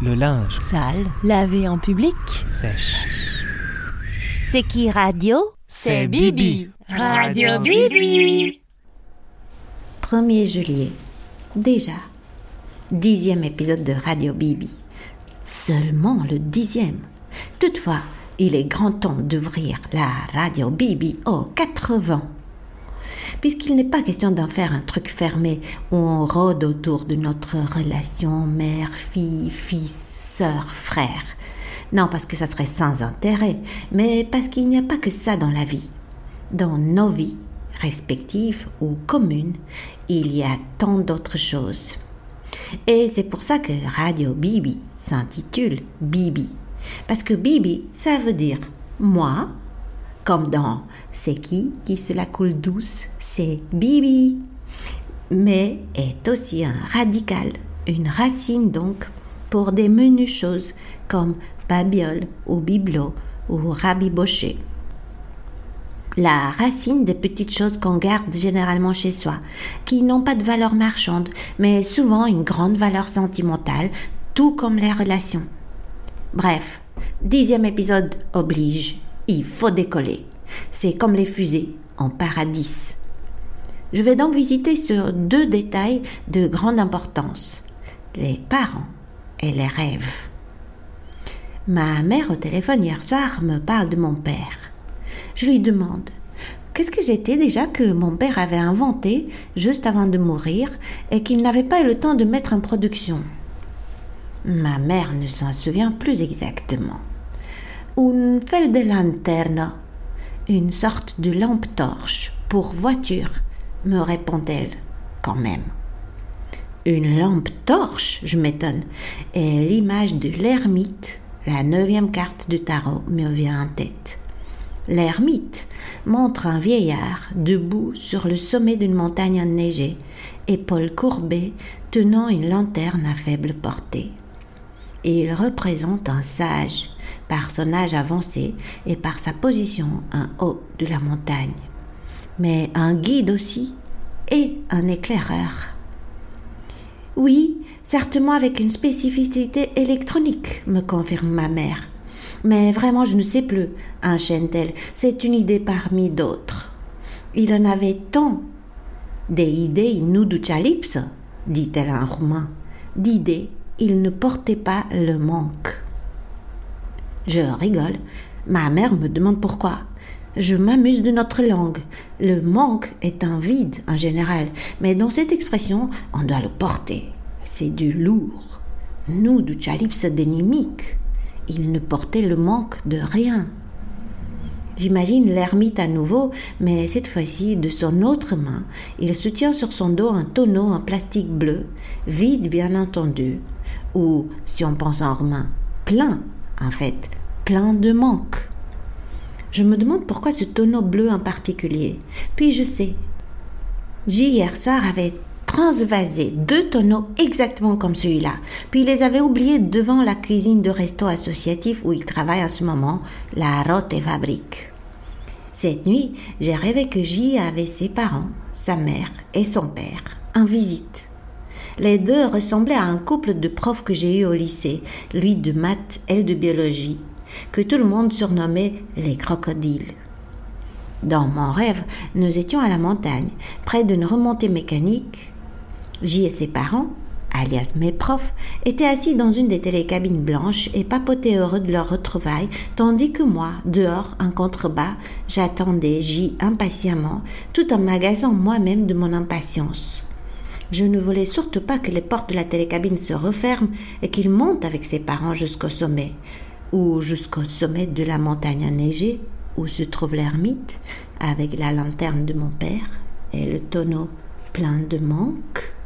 Le linge. Sale. Lavé en public. Sèche. C'est qui radio? C'est Bibi. Radio Bibi. 1er juillet. Déjà. Dixième épisode de Radio Bibi. Seulement le dixième. Toutefois, il est grand temps d'ouvrir la Radio Bibi aux 80. Puisqu'il n'est pas question d'en faire un truc fermé où on rôde autour de notre relation mère, fille, fils, sœur, frère. Non, parce que ça serait sans intérêt, mais parce qu'il n'y a pas que ça dans la vie. Dans nos vies, respectives ou communes, il y a tant d'autres choses. Et c'est pour ça que Radio Bibi s'intitule Bibi. Parce que Bibi, ça veut dire moi, comme dans C'est qui qui se la coule douce C'est Bibi. Mais est aussi un radical, une racine donc, pour des menues choses comme babiole ou bibelot ou rabiboché. La racine des petites choses qu'on garde généralement chez soi, qui n'ont pas de valeur marchande, mais souvent une grande valeur sentimentale, tout comme les relations. Bref, dixième épisode oblige, il faut décoller. C'est comme les fusées en paradis. Je vais donc visiter sur deux détails de grande importance, les parents et les rêves. Ma mère au téléphone hier soir me parle de mon père. Je lui demande qu'est-ce que c'était déjà que mon père avait inventé juste avant de mourir et qu'il n'avait pas eu le temps de mettre en production? Ma mère ne s'en souvient plus exactement. Un une sorte de lampe torche pour voiture, me répond-elle quand même. Une lampe torche, je m'étonne, et l'image de l'ermite, la neuvième carte du tarot, me vient en tête. L'ermite montre un vieillard debout sur le sommet d'une montagne enneigée, épaules courbées, tenant une lanterne à faible portée. Il représente un sage, par son âge avancé et par sa position en haut de la montagne, mais un guide aussi et un éclaireur. Oui, certainement avec une spécificité électronique, me confirme ma mère. Mais vraiment, je ne sais plus, enchaîne-t-elle. C'est une idée parmi d'autres. Il en avait tant. Des idées nuducalips, dit-elle en roumain. D'idées, il ne portait pas le manque. Je rigole. Ma mère me demande pourquoi. Je m'amuse de notre langue. Le manque est un vide en général, mais dans cette expression, on doit le porter. C'est du lourd. Nous, du chalips dénimique. Il ne portait le manque de rien. J'imagine l'ermite à nouveau, mais cette fois-ci de son autre main, il soutient sur son dos un tonneau en plastique bleu, vide bien entendu, ou, si on pense en romain, plein, en fait, plein de manque. Je me demande pourquoi ce tonneau bleu en particulier. Puis je sais. J hier soir avait transvasé deux tonneaux exactement comme celui-là. Puis les avait oubliés devant la cuisine de resto associatif où il travaille en ce moment, la Rote et Fabrique. Cette nuit, j'ai rêvé que J avait ses parents, sa mère et son père en visite. Les deux ressemblaient à un couple de profs que j'ai eu au lycée, lui de maths, elle de biologie, que tout le monde surnommait les crocodiles. Dans mon rêve, nous étions à la montagne, près d'une remontée mécanique. J et ses parents, alias mes profs, étaient assis dans une des télécabines blanches et papotaient heureux de leur retrouvaille, tandis que moi, dehors, en contrebas, j'attendais J impatiemment, tout en m'agaçant moi-même de mon impatience. Je ne voulais surtout pas que les portes de la télécabine se referment et qu'il monte avec ses parents jusqu'au sommet, ou jusqu'au sommet de la montagne enneigée où se trouve l'ermite avec la lanterne de mon père et le tonneau plein de manque.